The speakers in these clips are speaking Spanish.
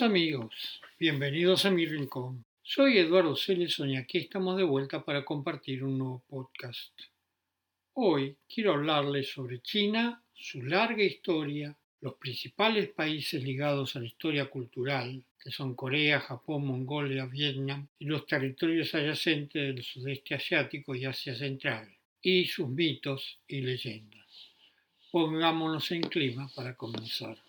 Amigos, bienvenidos a mi rincón. Soy Eduardo Celes y aquí estamos de vuelta para compartir un nuevo podcast. Hoy quiero hablarles sobre China, su larga historia, los principales países ligados a la historia cultural, que son Corea, Japón, Mongolia, Vietnam y los territorios adyacentes del sudeste asiático y Asia Central, y sus mitos y leyendas. Pongámonos en clima para comenzar.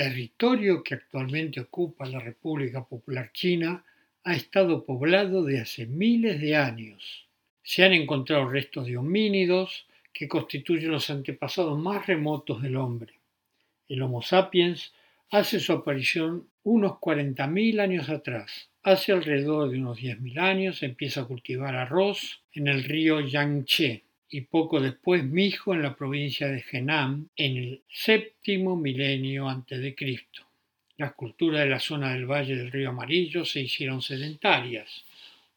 Territorio que actualmente ocupa la República Popular China ha estado poblado de hace miles de años. Se han encontrado restos de homínidos que constituyen los antepasados más remotos del hombre. El Homo sapiens hace su aparición unos 40.000 años atrás. Hace alrededor de unos 10.000 años empieza a cultivar arroz en el río Yangtze y poco después Mijo en la provincia de Henan en el séptimo milenio antes de Cristo. Las culturas de la zona del Valle del Río Amarillo se hicieron sedentarias.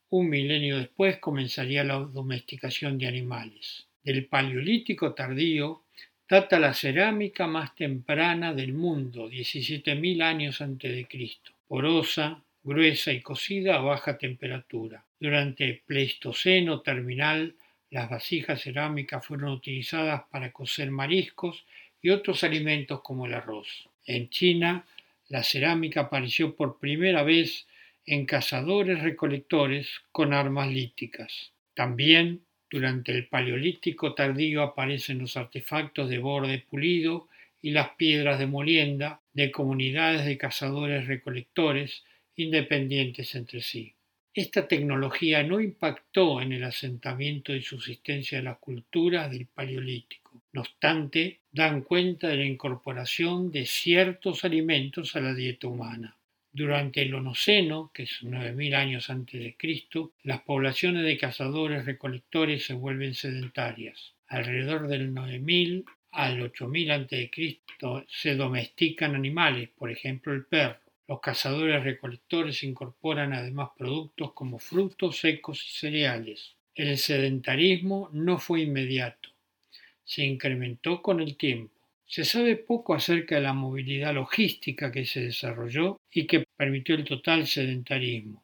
Un milenio después comenzaría la domesticación de animales. Del Paleolítico tardío data la cerámica más temprana del mundo, 17.000 años antes de Cristo, porosa, gruesa y cocida a baja temperatura. Durante el Pleistoceno terminal las vasijas cerámicas fueron utilizadas para cocer mariscos y otros alimentos como el arroz. En China, la cerámica apareció por primera vez en cazadores recolectores con armas líticas. También durante el Paleolítico tardío aparecen los artefactos de borde pulido y las piedras de molienda de comunidades de cazadores recolectores independientes entre sí. Esta tecnología no impactó en el asentamiento y subsistencia de las culturas del Paleolítico. No obstante, dan cuenta de la incorporación de ciertos alimentos a la dieta humana. Durante el Onoceno, que es 9000 años antes de Cristo, las poblaciones de cazadores recolectores se vuelven sedentarias. Alrededor del 9000 al 8000 a.C. se domestican animales, por ejemplo el perro. Los cazadores recolectores incorporan además productos como frutos secos y cereales. El sedentarismo no fue inmediato, se incrementó con el tiempo. Se sabe poco acerca de la movilidad logística que se desarrolló y que permitió el total sedentarismo.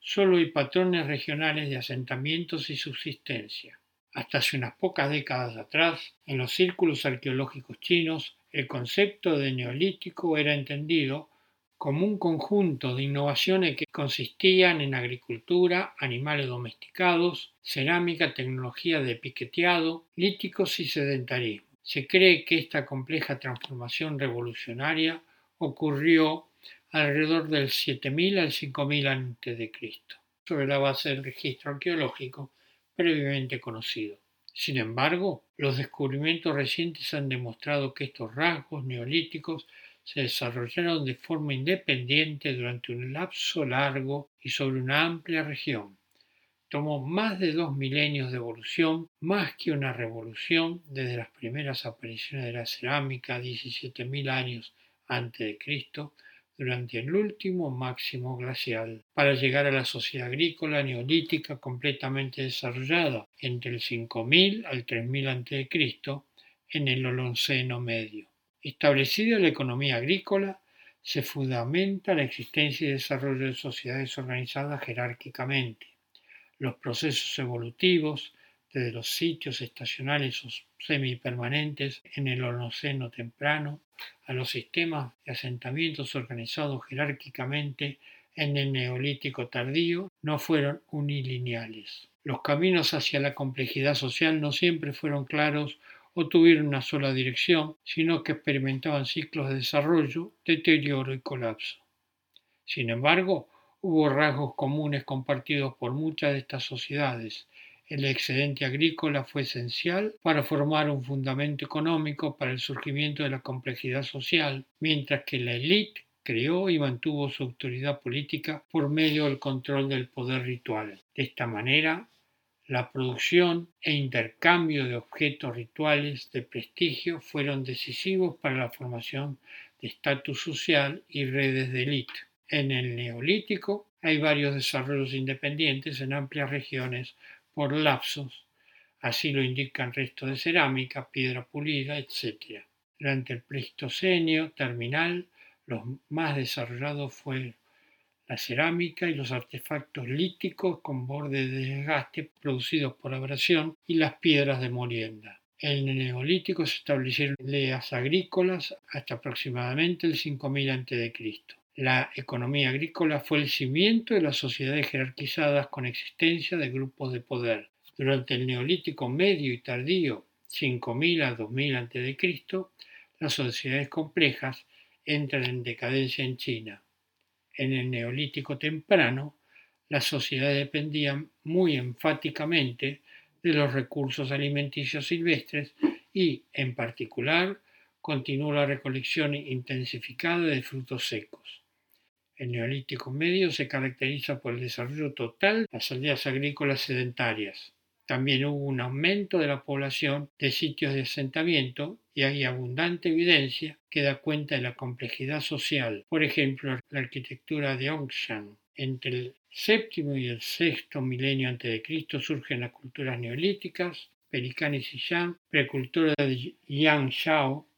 Solo hay patrones regionales de asentamientos y subsistencia. Hasta hace unas pocas décadas atrás, en los círculos arqueológicos chinos, el concepto de neolítico era entendido como un conjunto de innovaciones que consistían en agricultura, animales domesticados, cerámica, tecnología de piqueteado, líticos y sedentarismo. Se cree que esta compleja transformación revolucionaria ocurrió alrededor del 7000 al 5000 a.C., sobre la base del registro arqueológico previamente conocido. Sin embargo, los descubrimientos recientes han demostrado que estos rasgos neolíticos se desarrollaron de forma independiente durante un lapso largo y sobre una amplia región. Tomó más de dos milenios de evolución, más que una revolución, desde las primeras apariciones de la cerámica 17.000 años antes de Cristo, durante el último máximo glacial, para llegar a la sociedad agrícola neolítica completamente desarrollada entre el 5000 al 3000 a.C. en el Holoceno medio. Establecida la economía agrícola, se fundamenta la existencia y desarrollo de sociedades organizadas jerárquicamente. Los procesos evolutivos, desde los sitios estacionales o semipermanentes en el Holoceno temprano, a los sistemas de asentamientos organizados jerárquicamente en el Neolítico tardío, no fueron unilineales. Los caminos hacia la complejidad social no siempre fueron claros o tuvieron una sola dirección, sino que experimentaban ciclos de desarrollo, deterioro y colapso. Sin embargo, hubo rasgos comunes compartidos por muchas de estas sociedades. El excedente agrícola fue esencial para formar un fundamento económico para el surgimiento de la complejidad social, mientras que la élite creó y mantuvo su autoridad política por medio del control del poder ritual. De esta manera, la producción e intercambio de objetos rituales de prestigio fueron decisivos para la formación de estatus social y redes de élite. En el Neolítico hay varios desarrollos independientes en amplias regiones por lapsos, así lo indican restos de cerámica, piedra pulida, etc. Durante el Pleistoceno terminal, los más desarrollados fueron la cerámica y los artefactos líticos con borde de desgaste producidos por abrasión y las piedras de molienda. En el Neolítico se establecieron leas agrícolas hasta aproximadamente el 5000 a.C. La economía agrícola fue el cimiento de las sociedades jerarquizadas con existencia de grupos de poder. Durante el Neolítico medio y tardío, 5000 a 2000 a.C., las sociedades complejas entran en decadencia en China en el neolítico temprano, las sociedades dependían muy enfáticamente de los recursos alimenticios silvestres y, en particular, continuó la recolección intensificada de frutos secos. El neolítico medio se caracteriza por el desarrollo total de las aldeas agrícolas sedentarias. También hubo un aumento de la población de sitios de asentamiento y hay abundante evidencia que da cuenta de la complejidad social. Por ejemplo, la arquitectura de Ongshan. Entre el séptimo y el sexto milenio antes de Cristo surgen las culturas neolíticas, Perican y Xiyang, precultura de Yangshao,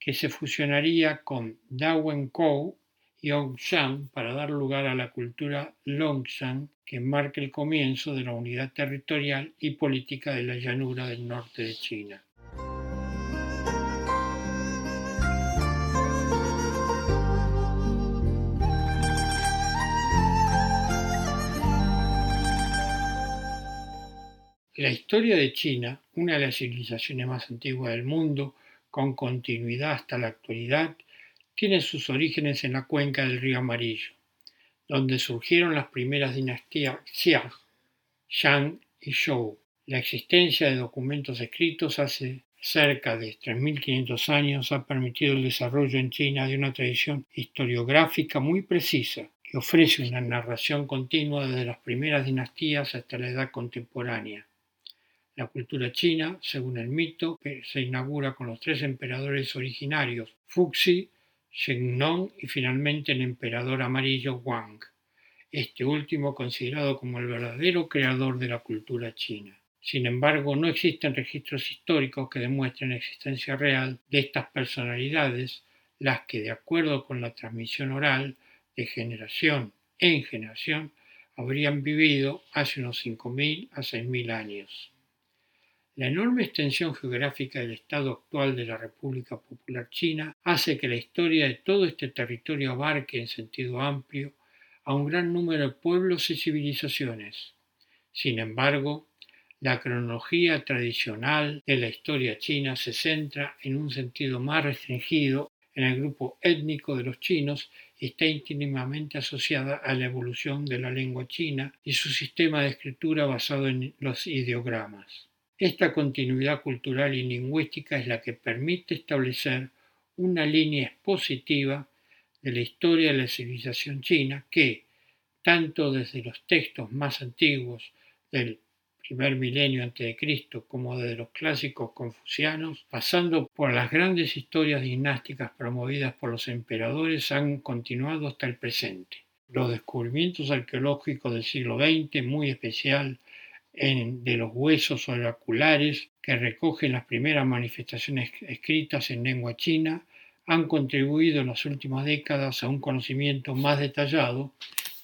que se fusionaría con Dawenkou Yongshan para dar lugar a la cultura Longshan que marca el comienzo de la unidad territorial y política de la llanura del norte de China. La historia de China, una de las civilizaciones más antiguas del mundo, con continuidad hasta la actualidad, tiene sus orígenes en la cuenca del río Amarillo, donde surgieron las primeras dinastías Xia, Shang y Zhou. La existencia de documentos escritos hace cerca de 3.500 años ha permitido el desarrollo en China de una tradición historiográfica muy precisa que ofrece una narración continua desde las primeras dinastías hasta la edad contemporánea. La cultura china, según el mito, se inaugura con los tres emperadores originarios, Fuxi, Nong y finalmente el emperador amarillo Wang, este último considerado como el verdadero creador de la cultura china. Sin embargo, no existen registros históricos que demuestren la existencia real de estas personalidades, las que, de acuerdo con la transmisión oral de generación en generación, habrían vivido hace unos 5.000 a 6.000 años. La enorme extensión geográfica del estado actual de la República Popular China hace que la historia de todo este territorio abarque en sentido amplio a un gran número de pueblos y civilizaciones. Sin embargo, la cronología tradicional de la historia china se centra en un sentido más restringido en el grupo étnico de los chinos y está íntimamente asociada a la evolución de la lengua china y su sistema de escritura basado en los ideogramas. Esta continuidad cultural y lingüística es la que permite establecer una línea expositiva de la historia de la civilización china que, tanto desde los textos más antiguos del primer milenio antes de Cristo como desde los clásicos confucianos, pasando por las grandes historias dinásticas promovidas por los emperadores, han continuado hasta el presente. Los descubrimientos arqueológicos del siglo XX, muy especial de los huesos oraculares que recogen las primeras manifestaciones escritas en lengua china han contribuido en las últimas décadas a un conocimiento más detallado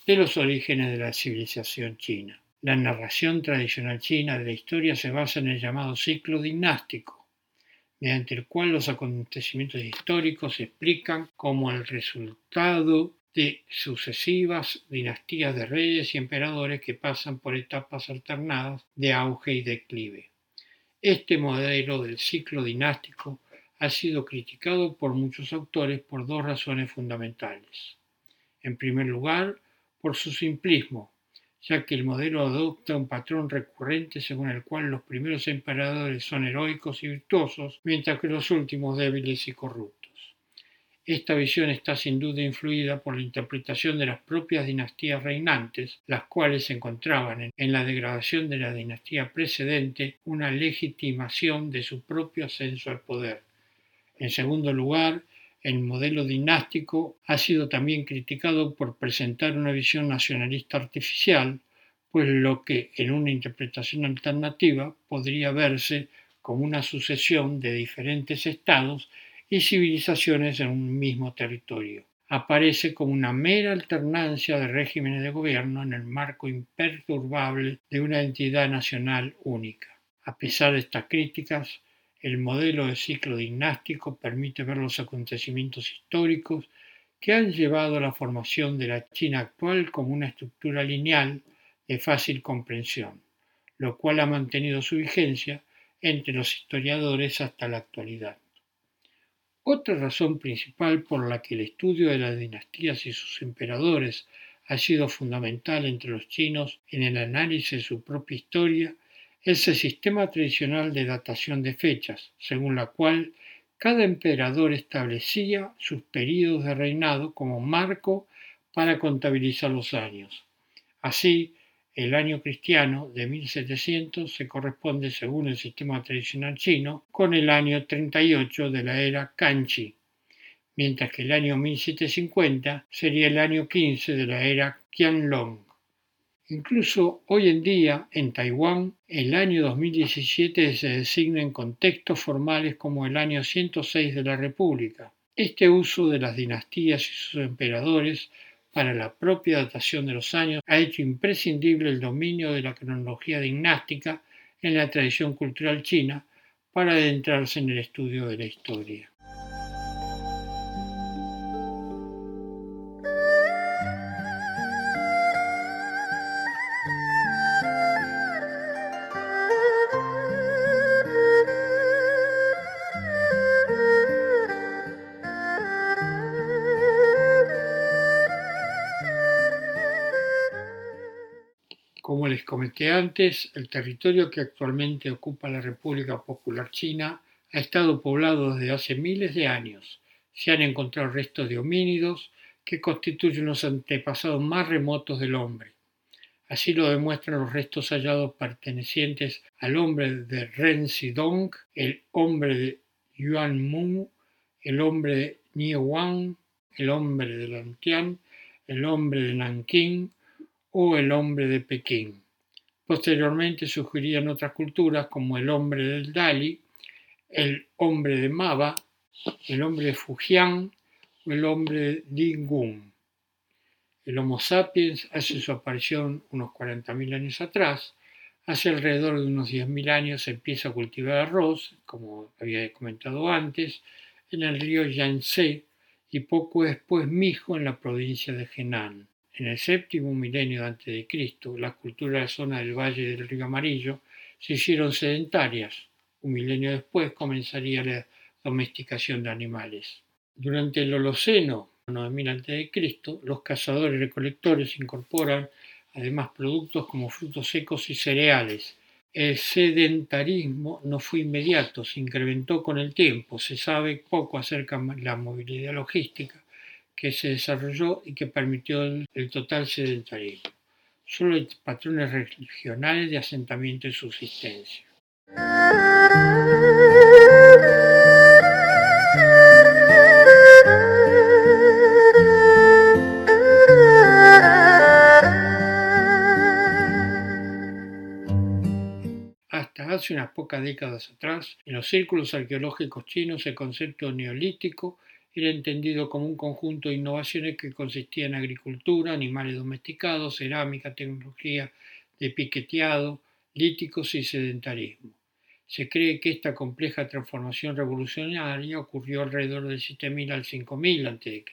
de los orígenes de la civilización china. La narración tradicional china de la historia se basa en el llamado ciclo dinástico, mediante el cual los acontecimientos históricos se explican como el resultado de sucesivas dinastías de reyes y emperadores que pasan por etapas alternadas de auge y declive. Este modelo del ciclo dinástico ha sido criticado por muchos autores por dos razones fundamentales. En primer lugar, por su simplismo, ya que el modelo adopta un patrón recurrente según el cual los primeros emperadores son heroicos y virtuosos, mientras que los últimos débiles y corruptos. Esta visión está sin duda influida por la interpretación de las propias dinastías reinantes, las cuales encontraban en la degradación de la dinastía precedente una legitimación de su propio ascenso al poder. En segundo lugar, el modelo dinástico ha sido también criticado por presentar una visión nacionalista artificial, pues lo que en una interpretación alternativa podría verse como una sucesión de diferentes estados y civilizaciones en un mismo territorio. Aparece como una mera alternancia de regímenes de gobierno en el marco imperturbable de una entidad nacional única. A pesar de estas críticas, el modelo de ciclo dinástico permite ver los acontecimientos históricos que han llevado a la formación de la China actual como una estructura lineal de fácil comprensión, lo cual ha mantenido su vigencia entre los historiadores hasta la actualidad. Otra razón principal por la que el estudio de las dinastías y sus emperadores ha sido fundamental entre los chinos en el análisis de su propia historia es el sistema tradicional de datación de fechas, según la cual cada emperador establecía sus períodos de reinado como marco para contabilizar los años. Así, el año cristiano de 1700 se corresponde, según el sistema tradicional chino, con el año 38 de la era Kanchi, mientras que el año 1750 sería el año 15 de la era Qianlong. Incluso hoy en día, en Taiwán, el año 2017 se designa en contextos formales como el año 106 de la República. Este uso de las dinastías y sus emperadores para la propia datación de los años ha hecho imprescindible el dominio de la cronología dinástica en la tradición cultural china para adentrarse en el estudio de la historia. Comenté antes, el territorio que actualmente ocupa la República Popular China ha estado poblado desde hace miles de años. Se han encontrado restos de homínidos que constituyen los antepasados más remotos del hombre. Así lo demuestran los restos hallados pertenecientes al hombre de Ren Xidong, el hombre de Yuan Mu, el hombre de Nie Wang, el hombre de Lantian, el hombre de Nanking, o el hombre de Pekín. Posteriormente surgirían otras culturas como el hombre del Dali, el hombre de Maba, el hombre de Fujian o el hombre de. El Homo sapiens hace su aparición unos 40.000 años atrás. Hace alrededor de unos 10.000 años se empieza a cultivar arroz, como había comentado antes, en el río Yangtze y poco después mijo en la provincia de Henan. En el séptimo milenio a.C., las culturas de la zona del Valle del Río Amarillo se hicieron sedentarias. Un milenio después comenzaría la domesticación de animales. Durante el Holoceno, 9000 a.C., los cazadores y recolectores incorporan además productos como frutos secos y cereales. El sedentarismo no fue inmediato, se incrementó con el tiempo. Se sabe poco acerca de la movilidad logística que se desarrolló y que permitió el, total sedentarismo. Solo hay patrones regionales de asentamiento y subsistencia. Hasta hace unas pocas décadas atrás, en los círculos arqueológicos chinos el concepto neolítico era entendido como un conjunto de innovaciones que consistía en agricultura, animales domesticados, cerámica, tecnología de piqueteado, líticos y sedentarismo. Se cree que esta compleja transformación revolucionaria ocurrió alrededor del 7000 al 5000 a.C.,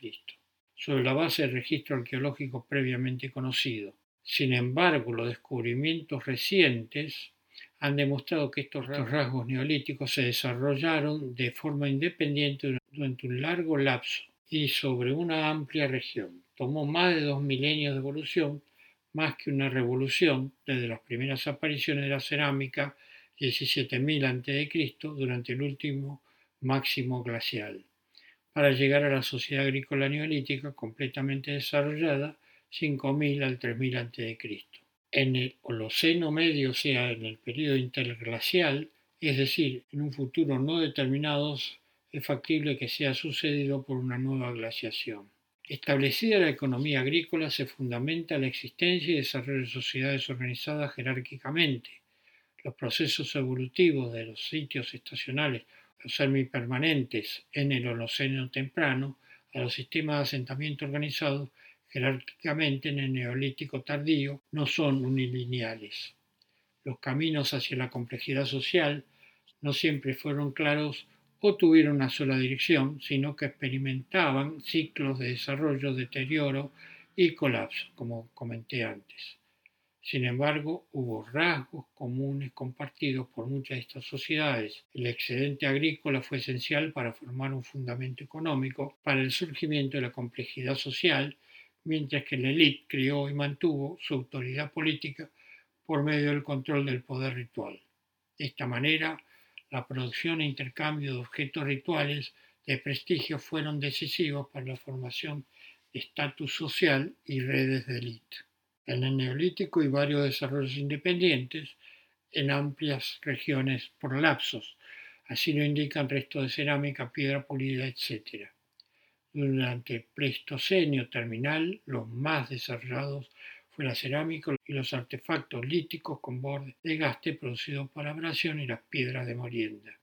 sobre la base de registro arqueológico previamente conocido. Sin embargo, los descubrimientos recientes han demostrado que estos rasgos neolíticos se desarrollaron de forma independiente durante un largo lapso y sobre una amplia región. Tomó más de dos milenios de evolución, más que una revolución, desde las primeras apariciones de la cerámica 17.000 a.C. durante el último máximo glacial. para llegar a la sociedad agrícola neolítica completamente desarrollada 5000 al 3000 a.C. En el Holoceno medio, o sea, en el periodo interglacial, es decir, en un futuro no determinado, es factible que sea sucedido por una nueva glaciación. Establecida la economía agrícola, se fundamenta la existencia y desarrollo de sociedades organizadas jerárquicamente. Los procesos evolutivos de los sitios estacionales los semipermanentes en el Holoceno temprano a los sistemas de asentamiento organizados jerárquicamente en el Neolítico tardío no son unilineales. Los caminos hacia la complejidad social no siempre fueron claros o tuvieron una sola dirección, sino que experimentaban ciclos de desarrollo, deterioro y colapso, como comenté antes. Sin embargo, hubo rasgos comunes compartidos por muchas de estas sociedades. El excedente agrícola fue esencial para formar un fundamento económico para el surgimiento de la complejidad social, mientras que la élite creó y mantuvo su autoridad política por medio del control del poder ritual. De esta manera, la producción e intercambio de objetos rituales de prestigio fueron decisivos para la formación de estatus social y redes de élite en el Neolítico y varios desarrollos independientes en amplias regiones por lapsos. Así lo indican restos de cerámica, piedra pulida, etc. Durante el Pleistoceno terminal, los más desarrollados fue la cerámica y los artefactos líticos con borde de gaste producidos por abrasión y las piedras de morienda.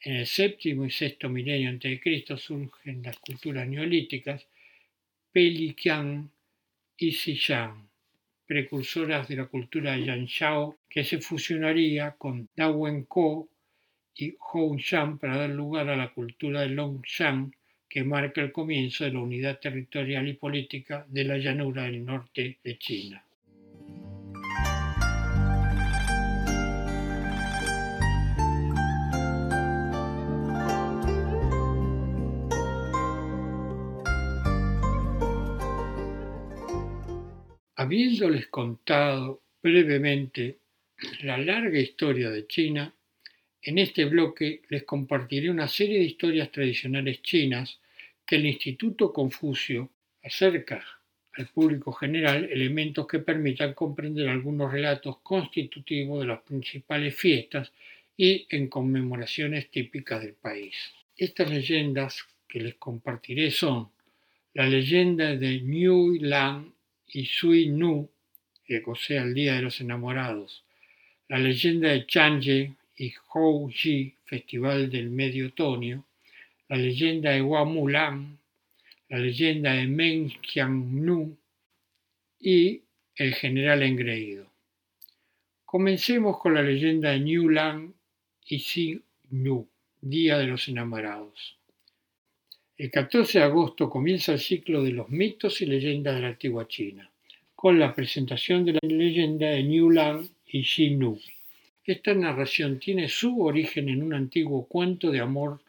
En el séptimo y sexto milenio a.C. surgen las culturas neolíticas, Pelican, y Xiyang, precursoras de la cultura Yanshao, que se fusionaría con Dawenko y Hongshan para dar lugar a la cultura de Longshan, que marca el comienzo de la unidad territorial y política de la llanura del norte de China. Habiéndoles contado brevemente la larga historia de China, en este bloque les compartiré una serie de historias tradicionales chinas que el Instituto Confucio acerca al público general elementos que permitan comprender algunos relatos constitutivos de las principales fiestas y en conmemoraciones típicas del país. Estas leyendas que les compartiré son la leyenda de Niu Lang y Sui Nu, o sea, el Día de los Enamorados, la leyenda de Changye y Hou Ji, Festival del Medio Otoño, la leyenda de Hua Mulan, la leyenda de Meng y el general engreído. Comencemos con la leyenda de Niu Lang y Si Nu, Día de los Enamorados. El 14 de agosto comienza el ciclo de los mitos y leyendas de la antigua China, con la presentación de la leyenda de Niu Lang y Xi Nu. Esta narración tiene su origen en un antiguo cuento de amor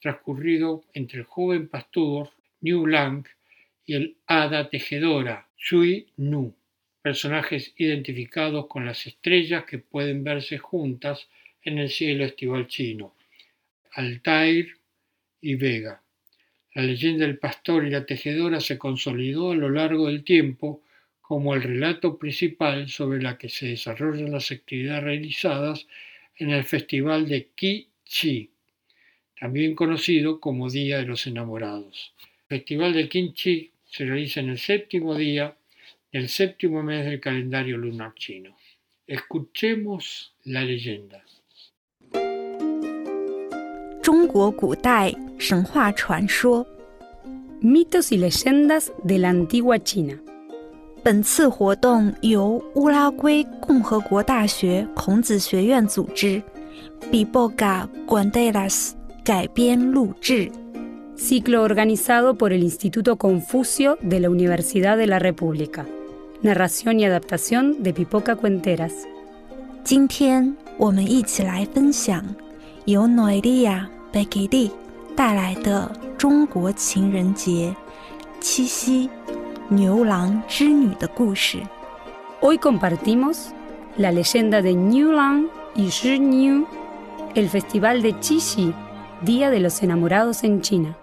transcurrido entre el joven pastor Niu Lang y el hada tejedora Shui Nu, personajes identificados con las estrellas que pueden verse juntas en el cielo estival chino, Altair y Vega. La leyenda del pastor y la tejedora se consolidó a lo largo del tiempo como el relato principal sobre la que se desarrollan las actividades realizadas en el Festival de Qi-Chi, también conocido como Día de los Enamorados. El Festival de Qi-Chi se realiza en el séptimo día del séptimo mes del calendario lunar chino. Escuchemos la leyenda. 中国古代神话传说，mitos y leyendas de la antigua China。本次活动由乌拉圭共和国大学孔子学院组织，Biboga Guanderas 改编录制。Ciclo organizado por el Instituto Confucio de la Universidad de la República. Narración y adaptación de Pipoca Cuenteras. 今天我们一起来分享由 Noelia 被给力带来的中国情人节七夕牛郎织女的故事。Hoy compartimos la leyenda de Niu Lang y Shi el festival de Qixi, Día de los Enamorados en China.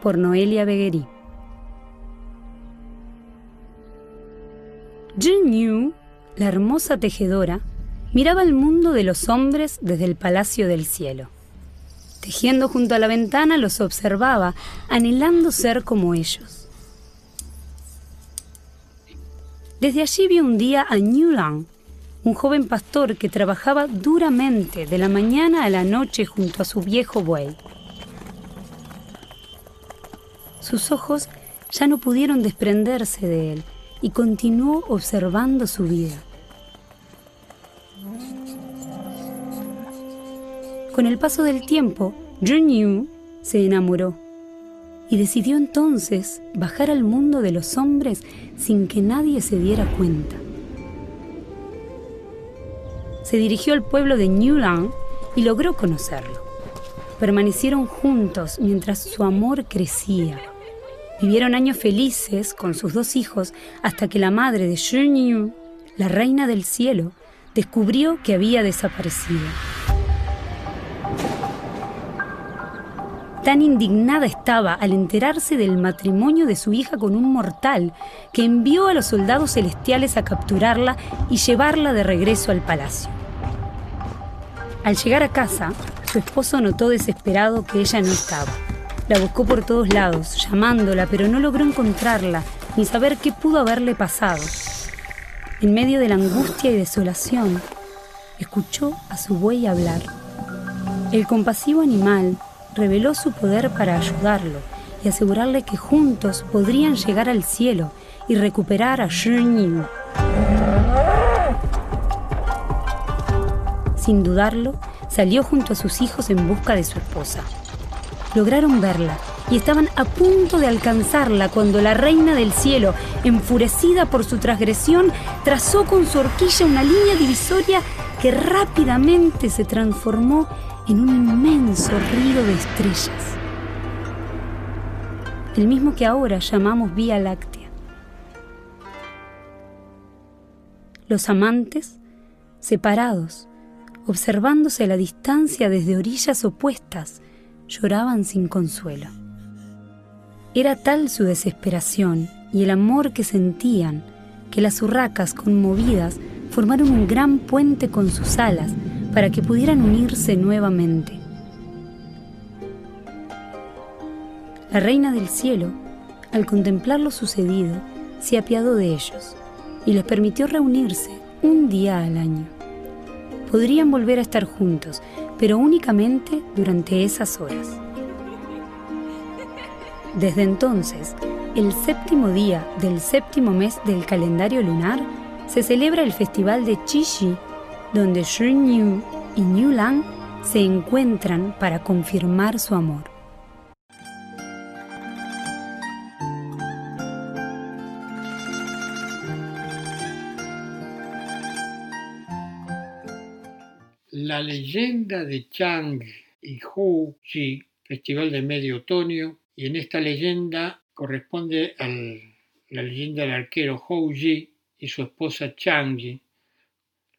por Noelia Beguerí. Jin Yu, la hermosa tejedora, miraba el mundo de los hombres desde el Palacio del Cielo. Tejiendo junto a la ventana los observaba, anhelando ser como ellos. Desde allí vio un día a New Lang, un joven pastor que trabajaba duramente de la mañana a la noche junto a su viejo buey. Sus ojos ya no pudieron desprenderse de él y continuó observando su vida. Con el paso del tiempo, Jun Yu se enamoró y decidió entonces bajar al mundo de los hombres sin que nadie se diera cuenta. Se dirigió al pueblo de Newland y logró conocerlo. Permanecieron juntos mientras su amor crecía Vivieron años felices con sus dos hijos hasta que la madre de Yu, la reina del cielo, descubrió que había desaparecido. Tan indignada estaba al enterarse del matrimonio de su hija con un mortal que envió a los soldados celestiales a capturarla y llevarla de regreso al palacio. Al llegar a casa, su esposo notó desesperado que ella no estaba. La buscó por todos lados, llamándola, pero no logró encontrarla ni saber qué pudo haberle pasado. En medio de la angustia y desolación, escuchó a su buey hablar. El compasivo animal reveló su poder para ayudarlo y asegurarle que juntos podrían llegar al cielo y recuperar a Yu. Sin dudarlo, salió junto a sus hijos en busca de su esposa lograron verla y estaban a punto de alcanzarla cuando la reina del cielo, enfurecida por su transgresión, trazó con su horquilla una línea divisoria que rápidamente se transformó en un inmenso río de estrellas. El mismo que ahora llamamos Vía Láctea. Los amantes, separados, observándose a la distancia desde orillas opuestas, lloraban sin consuelo. Era tal su desesperación y el amor que sentían que las urracas conmovidas formaron un gran puente con sus alas para que pudieran unirse nuevamente. La reina del cielo, al contemplar lo sucedido, se apiadó de ellos y les permitió reunirse un día al año. Podrían volver a estar juntos, pero únicamente durante esas horas. Desde entonces, el séptimo día del séptimo mes del calendario lunar, se celebra el festival de Chishi, donde Yu y New Lang se encuentran para confirmar su amor. La leyenda de Chang y Hu Ji, Festival de Medio Otoño, y en esta leyenda corresponde a la leyenda del arquero Hou Ji y su esposa Chang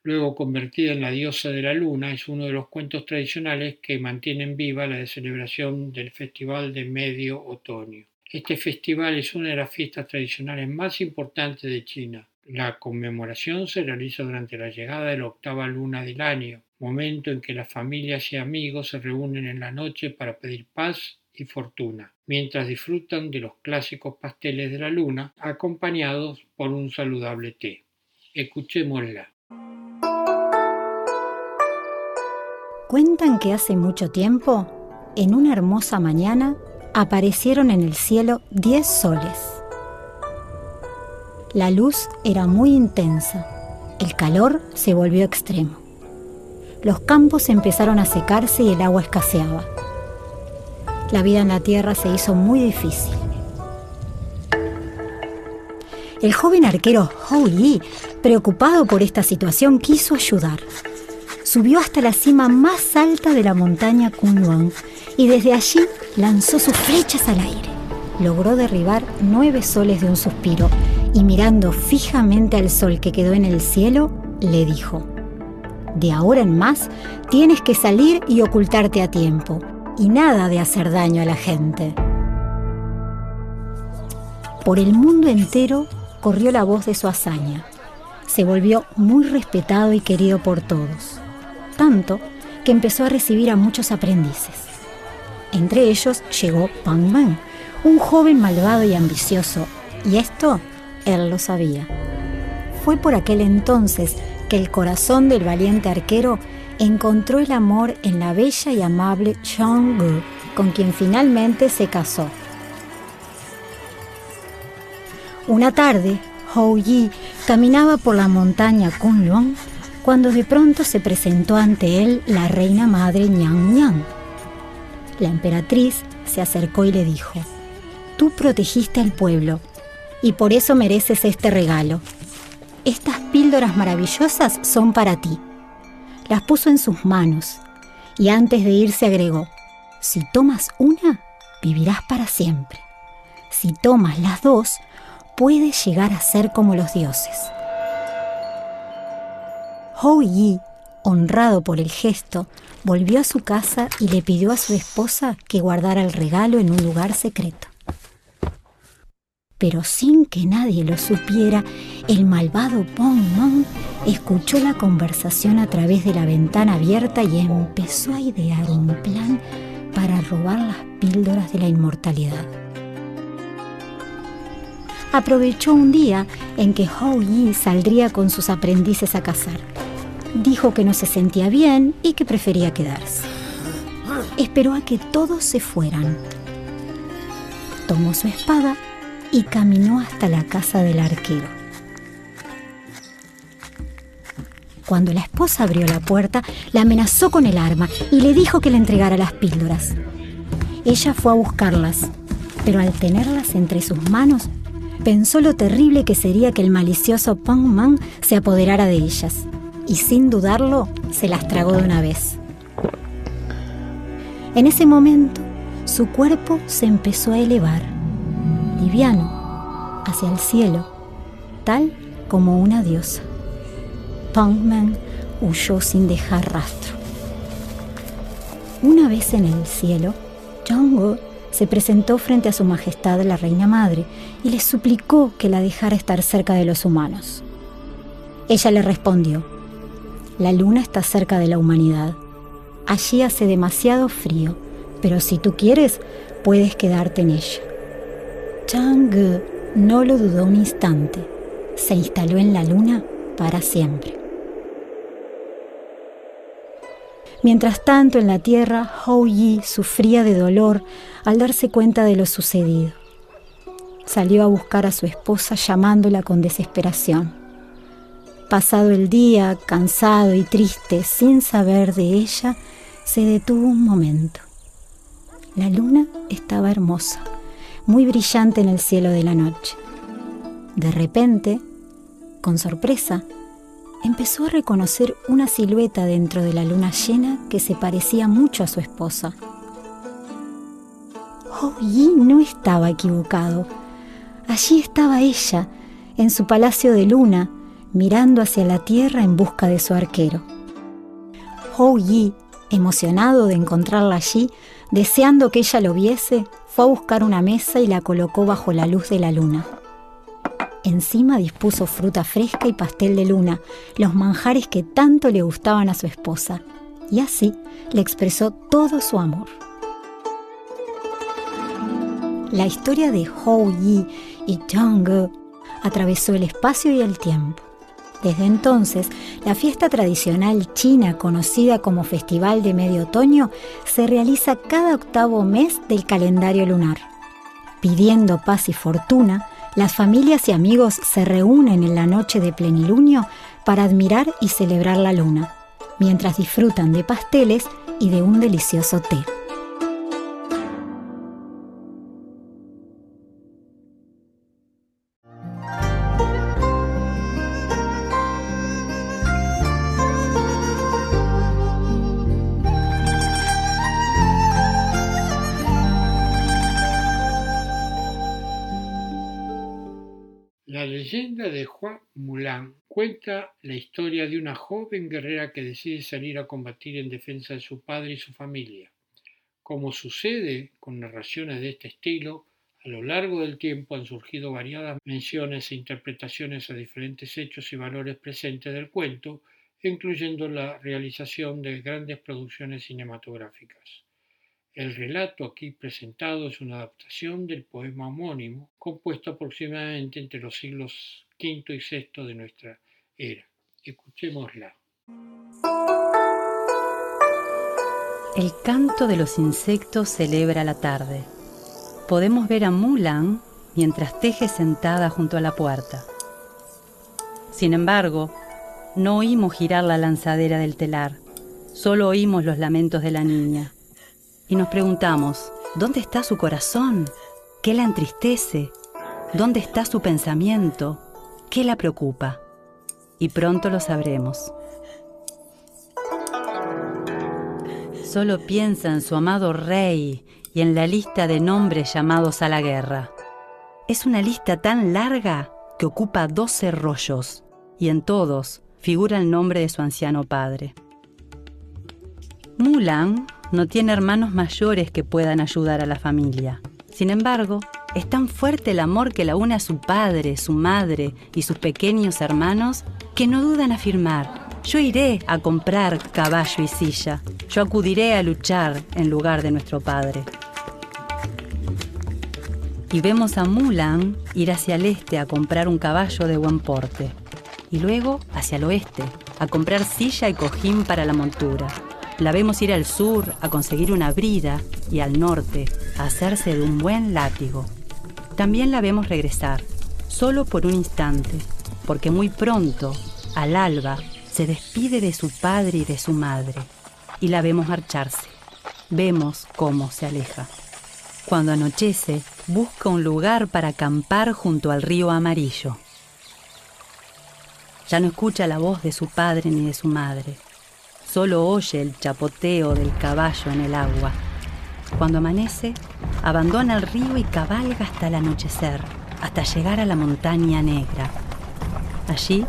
luego convertida en la diosa de la luna, es uno de los cuentos tradicionales que mantienen viva la celebración del Festival de Medio Otoño. Este festival es una de las fiestas tradicionales más importantes de China. La conmemoración se realiza durante la llegada de la octava luna del año, momento en que las familias y amigos se reúnen en la noche para pedir paz y fortuna, mientras disfrutan de los clásicos pasteles de la luna acompañados por un saludable té. Escuchémosla. Cuentan que hace mucho tiempo, en una hermosa mañana, aparecieron en el cielo diez soles. La luz era muy intensa, el calor se volvió extremo los campos empezaron a secarse y el agua escaseaba. La vida en la tierra se hizo muy difícil. El joven arquero Hou preocupado por esta situación, quiso ayudar. Subió hasta la cima más alta de la montaña Kunlun y desde allí lanzó sus flechas al aire. Logró derribar nueve soles de un suspiro y mirando fijamente al sol que quedó en el cielo, le dijo, de ahora en más, tienes que salir y ocultarte a tiempo, y nada de hacer daño a la gente. Por el mundo entero corrió la voz de su hazaña. Se volvió muy respetado y querido por todos, tanto que empezó a recibir a muchos aprendices. Entre ellos llegó Pang Man, un joven malvado y ambicioso, y esto él lo sabía. Fue por aquel entonces que el corazón del valiente arquero encontró el amor en la bella y amable Gu, con quien finalmente se casó. Una tarde, Hou Yi caminaba por la montaña Kunlun cuando de pronto se presentó ante él la reina madre Nyang Nyang. La emperatriz se acercó y le dijo, Tú protegiste al pueblo y por eso mereces este regalo. Estas píldoras maravillosas son para ti. Las puso en sus manos y antes de irse agregó, si tomas una, vivirás para siempre. Si tomas las dos, puedes llegar a ser como los dioses. Hou Yi, honrado por el gesto, volvió a su casa y le pidió a su esposa que guardara el regalo en un lugar secreto pero sin que nadie lo supiera, el malvado Pong Mong escuchó la conversación a través de la ventana abierta y empezó a idear un plan para robar las píldoras de la inmortalidad. Aprovechó un día en que Hou Yi saldría con sus aprendices a cazar. Dijo que no se sentía bien y que prefería quedarse. Esperó a que todos se fueran. Tomó su espada y caminó hasta la casa del arquero. Cuando la esposa abrió la puerta, la amenazó con el arma y le dijo que le entregara las píldoras. Ella fue a buscarlas, pero al tenerlas entre sus manos, pensó lo terrible que sería que el malicioso Pong Man se apoderara de ellas, y sin dudarlo, se las tragó de una vez. En ese momento, su cuerpo se empezó a elevar liviano hacia el cielo, tal como una diosa. Punkman huyó sin dejar rastro. Una vez en el cielo, Jong se presentó frente a su majestad la reina madre y le suplicó que la dejara estar cerca de los humanos. Ella le respondió, la luna está cerca de la humanidad. Allí hace demasiado frío, pero si tú quieres, puedes quedarte en ella. Chang no lo dudó un instante. Se instaló en la luna para siempre. Mientras tanto, en la tierra, Hou Yi sufría de dolor al darse cuenta de lo sucedido. Salió a buscar a su esposa llamándola con desesperación. Pasado el día, cansado y triste, sin saber de ella, se detuvo un momento. La luna estaba hermosa muy brillante en el cielo de la noche. De repente, con sorpresa, empezó a reconocer una silueta dentro de la luna llena que se parecía mucho a su esposa. Oh, Yi no estaba equivocado. Allí estaba ella, en su palacio de luna, mirando hacia la tierra en busca de su arquero. Hou Yi, emocionado de encontrarla allí, deseando que ella lo viese, fue a buscar una mesa y la colocó bajo la luz de la luna. Encima dispuso fruta fresca y pastel de luna, los manjares que tanto le gustaban a su esposa, y así le expresó todo su amor. La historia de Hou Yi y Zhang atravesó el espacio y el tiempo. Desde entonces, la fiesta tradicional china conocida como Festival de Medio Otoño se realiza cada octavo mes del calendario lunar. Pidiendo paz y fortuna, las familias y amigos se reúnen en la noche de plenilunio para admirar y celebrar la luna, mientras disfrutan de pasteles y de un delicioso té. Juan cuenta la historia de una joven guerrera que decide salir a combatir en defensa de su padre y su familia. Como sucede con narraciones de este estilo, A lo largo del tiempo han surgido variadas menciones e interpretaciones a diferentes hechos y valores presentes del cuento, incluyendo la realización de grandes producciones cinematográficas. El relato aquí presentado es una adaptación del poema homónimo, compuesto aproximadamente entre los siglos V y VI de nuestra era. Escuchémosla. El canto de los insectos celebra la tarde. Podemos ver a Mulan mientras teje sentada junto a la puerta. Sin embargo, no oímos girar la lanzadera del telar, solo oímos los lamentos de la niña. Y nos preguntamos, ¿dónde está su corazón? ¿Qué la entristece? ¿Dónde está su pensamiento? ¿Qué la preocupa? Y pronto lo sabremos. Solo piensa en su amado rey y en la lista de nombres llamados a la guerra. Es una lista tan larga que ocupa 12 rollos y en todos figura el nombre de su anciano padre. Mulan no tiene hermanos mayores que puedan ayudar a la familia. Sin embargo, es tan fuerte el amor que la une a su padre, su madre y sus pequeños hermanos que no dudan afirmar, yo iré a comprar caballo y silla. Yo acudiré a luchar en lugar de nuestro padre. Y vemos a Mulan ir hacia el este a comprar un caballo de buen porte. Y luego hacia el oeste a comprar silla y cojín para la montura. La vemos ir al sur a conseguir una brida y al norte a hacerse de un buen látigo. También la vemos regresar, solo por un instante, porque muy pronto, al alba, se despide de su padre y de su madre y la vemos marcharse. Vemos cómo se aleja. Cuando anochece, busca un lugar para acampar junto al río amarillo. Ya no escucha la voz de su padre ni de su madre. Solo oye el chapoteo del caballo en el agua. Cuando amanece, abandona el río y cabalga hasta el anochecer, hasta llegar a la montaña negra. Allí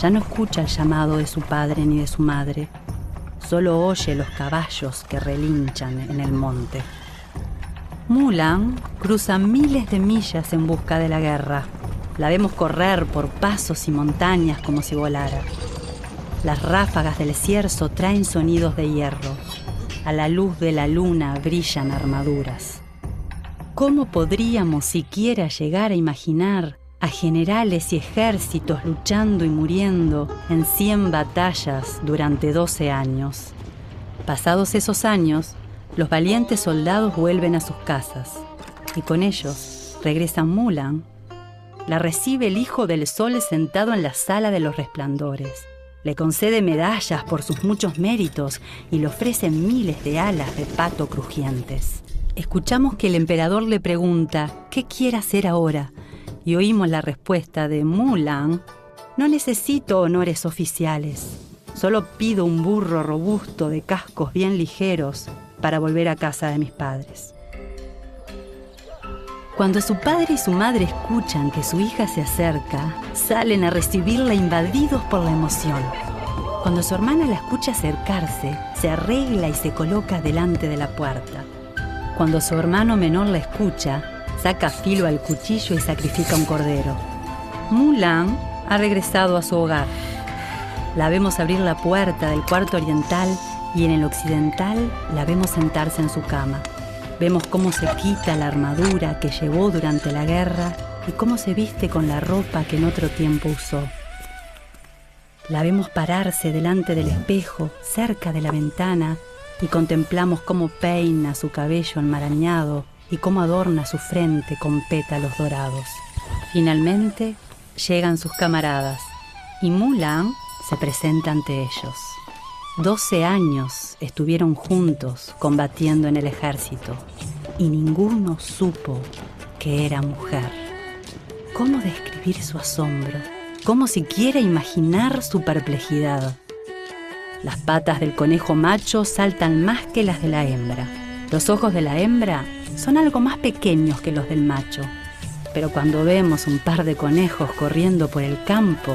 ya no escucha el llamado de su padre ni de su madre, solo oye los caballos que relinchan en el monte. Mulan cruza miles de millas en busca de la guerra. La vemos correr por pasos y montañas como si volara. Las ráfagas del cierzo traen sonidos de hierro. A la luz de la luna brillan armaduras. ¿Cómo podríamos siquiera llegar a imaginar a generales y ejércitos luchando y muriendo en 100 batallas durante 12 años. Pasados esos años, los valientes soldados vuelven a sus casas y con ellos regresa Mulan. La recibe el Hijo del Sol sentado en la sala de los resplandores. Le concede medallas por sus muchos méritos y le ofrece miles de alas de pato crujientes. Escuchamos que el emperador le pregunta, ¿qué quiere hacer ahora? y oímos la respuesta de Mulan, no necesito honores oficiales, solo pido un burro robusto de cascos bien ligeros para volver a casa de mis padres. Cuando su padre y su madre escuchan que su hija se acerca, salen a recibirla invadidos por la emoción. Cuando su hermana la escucha acercarse, se arregla y se coloca delante de la puerta. Cuando su hermano menor la escucha, saca filo al cuchillo y sacrifica un cordero. Mulan ha regresado a su hogar. La vemos abrir la puerta del cuarto oriental y en el occidental la vemos sentarse en su cama. Vemos cómo se quita la armadura que llevó durante la guerra y cómo se viste con la ropa que en otro tiempo usó. La vemos pararse delante del espejo, cerca de la ventana, y contemplamos cómo peina su cabello enmarañado y cómo adorna su frente con pétalos dorados. Finalmente llegan sus camaradas y Mulan se presenta ante ellos. Doce años estuvieron juntos combatiendo en el ejército y ninguno supo que era mujer. ¿Cómo describir su asombro? ¿Cómo siquiera imaginar su perplejidad? Las patas del conejo macho saltan más que las de la hembra. Los ojos de la hembra son algo más pequeños que los del macho. Pero cuando vemos un par de conejos corriendo por el campo,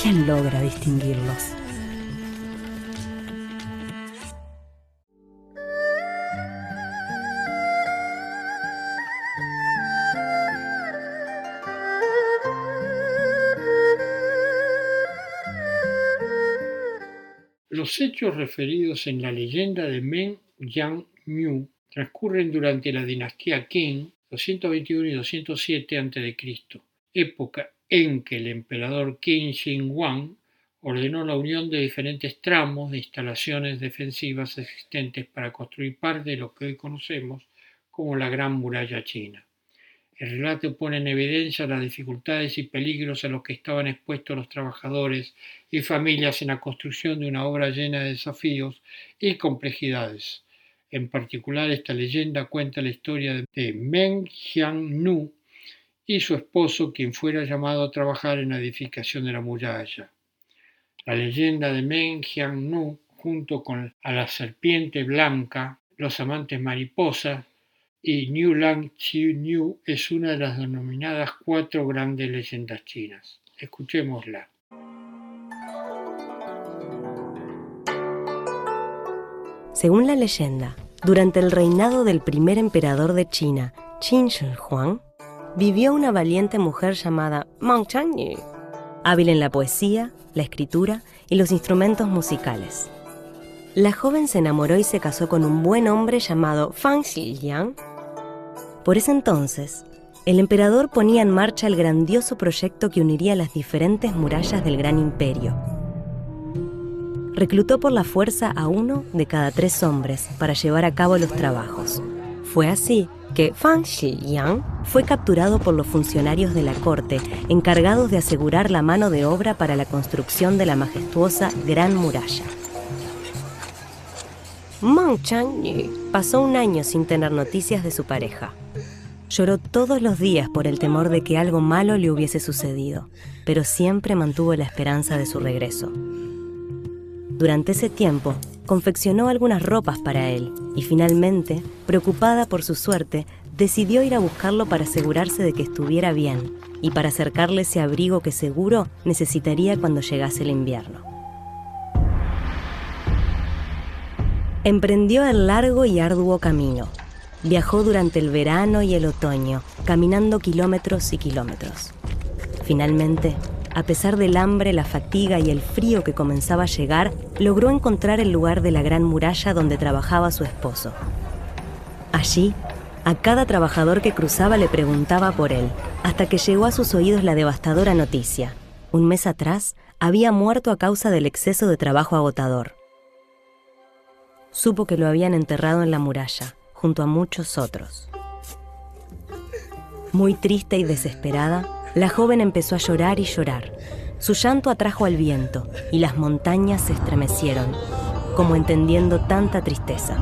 ¿quién logra distinguirlos? Los hechos referidos en la leyenda de Meng Yang Mu transcurren durante la dinastía Qing 221 y 207 a.C., época en que el emperador Qin Shi ordenó la unión de diferentes tramos de instalaciones defensivas existentes para construir parte de lo que hoy conocemos como la Gran Muralla China. El relato pone en evidencia las dificultades y peligros a los que estaban expuestos los trabajadores y familias en la construcción de una obra llena de desafíos y complejidades. En particular, esta leyenda cuenta la historia de Meng Xiang-nu y su esposo, quien fuera llamado a trabajar en la edificación de la muralla. La leyenda de Meng Xiang-nu, junto con a la serpiente blanca, los amantes mariposas, y Niu Lang Chi Niu es una de las denominadas cuatro grandes leyendas chinas. Escuchémosla. Según la leyenda, durante el reinado del primer emperador de China, Qin Shi Huang, vivió una valiente mujer llamada Meng Changyu, hábil en la poesía, la escritura y los instrumentos musicales. La joven se enamoró y se casó con un buen hombre llamado Fang Xiliang, por ese entonces, el emperador ponía en marcha el grandioso proyecto que uniría las diferentes murallas del gran imperio. Reclutó por la fuerza a uno de cada tres hombres para llevar a cabo los trabajos. Fue así que Fang Xiyang fue capturado por los funcionarios de la corte encargados de asegurar la mano de obra para la construcción de la majestuosa Gran Muralla. Meng Changyu pasó un año sin tener noticias de su pareja. Lloró todos los días por el temor de que algo malo le hubiese sucedido, pero siempre mantuvo la esperanza de su regreso. Durante ese tiempo, confeccionó algunas ropas para él y finalmente, preocupada por su suerte, decidió ir a buscarlo para asegurarse de que estuviera bien y para acercarle ese abrigo que seguro necesitaría cuando llegase el invierno. Emprendió el largo y arduo camino, Viajó durante el verano y el otoño, caminando kilómetros y kilómetros. Finalmente, a pesar del hambre, la fatiga y el frío que comenzaba a llegar, logró encontrar el lugar de la gran muralla donde trabajaba su esposo. Allí, a cada trabajador que cruzaba le preguntaba por él, hasta que llegó a sus oídos la devastadora noticia. Un mes atrás, había muerto a causa del exceso de trabajo agotador. Supo que lo habían enterrado en la muralla junto a muchos otros. Muy triste y desesperada, la joven empezó a llorar y llorar. Su llanto atrajo al viento y las montañas se estremecieron, como entendiendo tanta tristeza.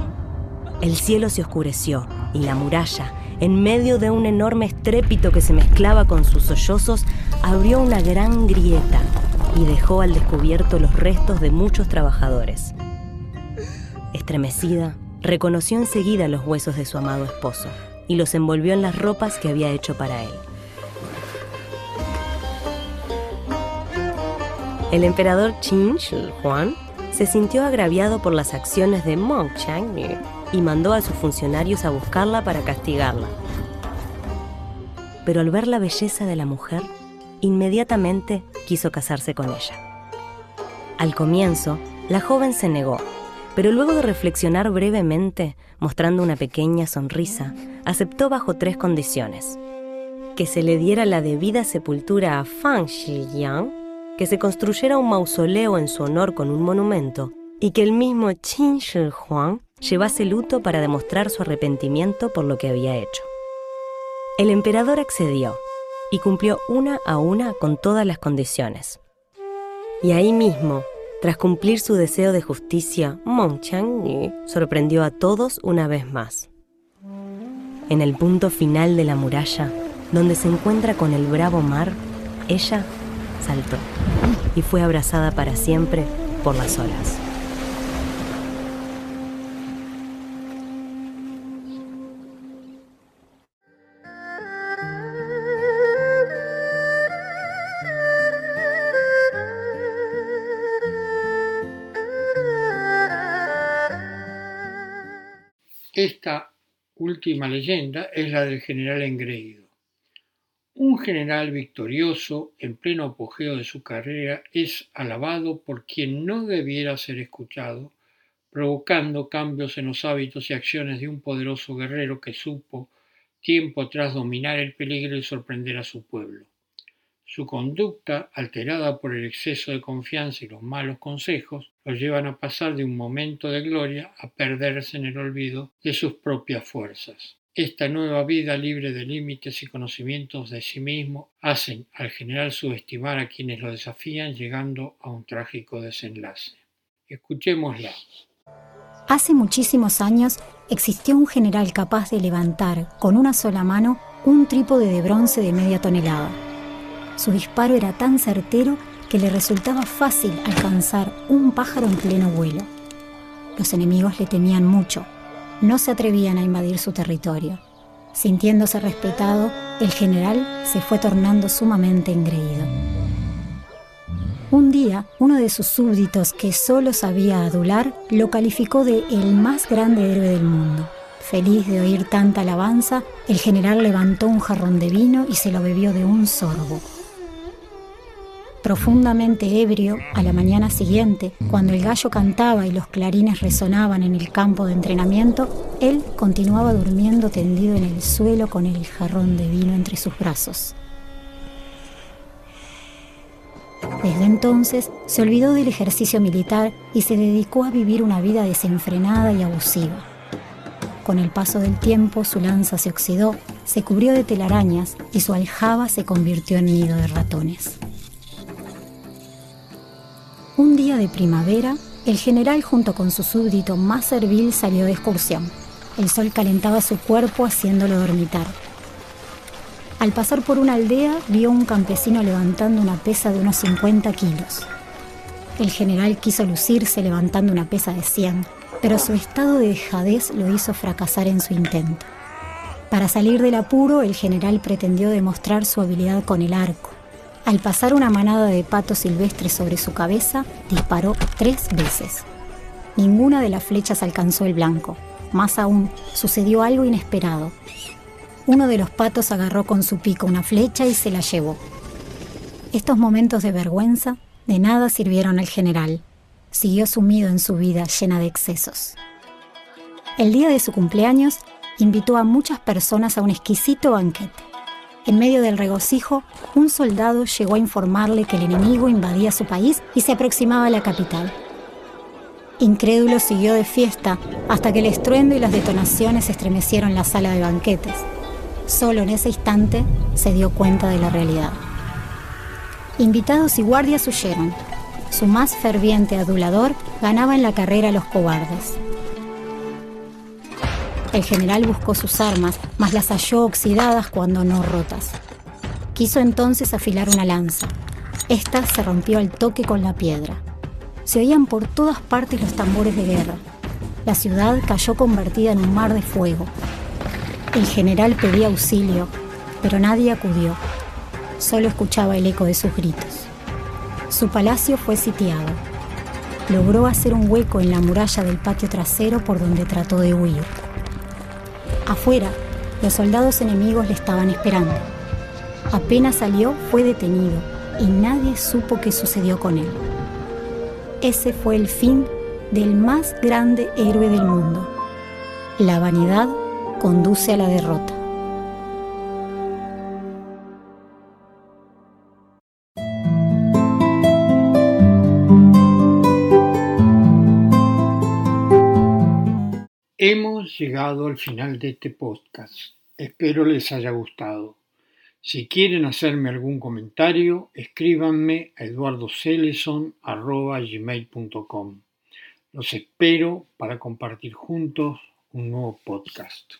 El cielo se oscureció y la muralla, en medio de un enorme estrépito que se mezclaba con sus sollozos, abrió una gran grieta y dejó al descubierto los restos de muchos trabajadores. Estremecida, reconoció enseguida los huesos de su amado esposo y los envolvió en las ropas que había hecho para él. El emperador Qin Shi Huang se sintió agraviado por las acciones de Meng Changyu y mandó a sus funcionarios a buscarla para castigarla. Pero al ver la belleza de la mujer, inmediatamente quiso casarse con ella. Al comienzo, la joven se negó pero luego de reflexionar brevemente, mostrando una pequeña sonrisa, aceptó bajo tres condiciones. Que se le diera la debida sepultura a Fang Xiliang, que se construyera un mausoleo en su honor con un monumento, y que el mismo Qin Shi Huang llevase luto para demostrar su arrepentimiento por lo que había hecho. El emperador accedió y cumplió una a una con todas las condiciones. Y ahí mismo, tras cumplir su deseo de justicia, Meng Changyu sorprendió a todos una vez más. En el punto final de la muralla, donde se encuentra con el bravo mar, ella saltó y fue abrazada para siempre por las olas. Esta última leyenda es la del general engreído. Un general victorioso en pleno apogeo de su carrera es alabado por quien no debiera ser escuchado, provocando cambios en los hábitos y acciones de un poderoso guerrero que supo tiempo atrás dominar el peligro y sorprender a su pueblo. Su conducta, alterada por el exceso de confianza y los malos consejos, lo llevan a pasar de un momento de gloria a perderse en el olvido de sus propias fuerzas. Esta nueva vida libre de límites y conocimientos de sí mismo hacen al general subestimar a quienes lo desafían llegando a un trágico desenlace. Escuchémosla. Hace muchísimos años existió un general capaz de levantar con una sola mano un trípode de bronce de media tonelada. Su disparo era tan certero que le resultaba fácil alcanzar un pájaro en pleno vuelo. Los enemigos le temían mucho no se atrevían a invadir su territorio. Sintiéndose respetado, el general se fue tornando sumamente engreído. Un día, uno de sus súbditos, que solo sabía adular, lo calificó de el más grande héroe del mundo. Feliz de oír tanta alabanza, el general levantó un jarrón de vino y se lo bebió de un sorbo. Profundamente ebrio, a la mañana siguiente, cuando el gallo cantaba y los clarines resonaban en el campo de entrenamiento, él continuaba durmiendo tendido en el suelo con el jarrón de vino entre sus brazos. Desde entonces se olvidó del ejercicio militar y se dedicó a vivir una vida desenfrenada y abusiva. Con el paso del tiempo su lanza se oxidó, se cubrió de telarañas y su aljaba se convirtió en nido de ratones. Un día de primavera, el general junto con su súbdito más servil salió de excursión. El sol calentaba su cuerpo haciéndolo dormitar. Al pasar por una aldea, vio un campesino levantando una pesa de unos 50 kilos. El general quiso lucirse levantando una pesa de 100, pero su estado de dejadez lo hizo fracasar en su intento. Para salir del apuro, el general pretendió demostrar su habilidad con el arco. Al pasar una manada de patos silvestres sobre su cabeza, disparó tres veces. Ninguna de las flechas alcanzó el blanco. Más aún, sucedió algo inesperado. Uno de los patos agarró con su pico una flecha y se la llevó. Estos momentos de vergüenza de nada sirvieron al general. Siguió sumido en su vida llena de excesos. El día de su cumpleaños, invitó a muchas personas a un exquisito banquete. En medio del regocijo, un soldado llegó a informarle que el enemigo invadía su país y se aproximaba a la capital. Incrédulo siguió de fiesta hasta que el estruendo y las detonaciones estremecieron la sala de banquetes. Solo en ese instante se dio cuenta de la realidad. Invitados y guardias huyeron. Su más ferviente adulador ganaba en la carrera a los cobardes. El general buscó sus armas, mas las halló oxidadas cuando no rotas. Quiso entonces afilar una lanza. Esta se rompió al toque con la piedra. Se oían por todas partes los tambores de guerra. La ciudad cayó convertida en un mar de fuego. El general pedía auxilio, pero nadie acudió. Solo escuchaba el eco de sus gritos. Su palacio fue sitiado. Logró hacer un hueco en la muralla del patio trasero por donde trató de huir. Afuera, los soldados enemigos le estaban esperando. Apenas salió, fue detenido y nadie supo qué sucedió con él. Ese fue el fin del más grande héroe del mundo. La vanidad conduce a la derrota. Hemos llegado al final de este podcast. Espero les haya gustado. Si quieren hacerme algún comentario, escríbanme a eduardoceleson.gmail.com. Los espero para compartir juntos un nuevo podcast.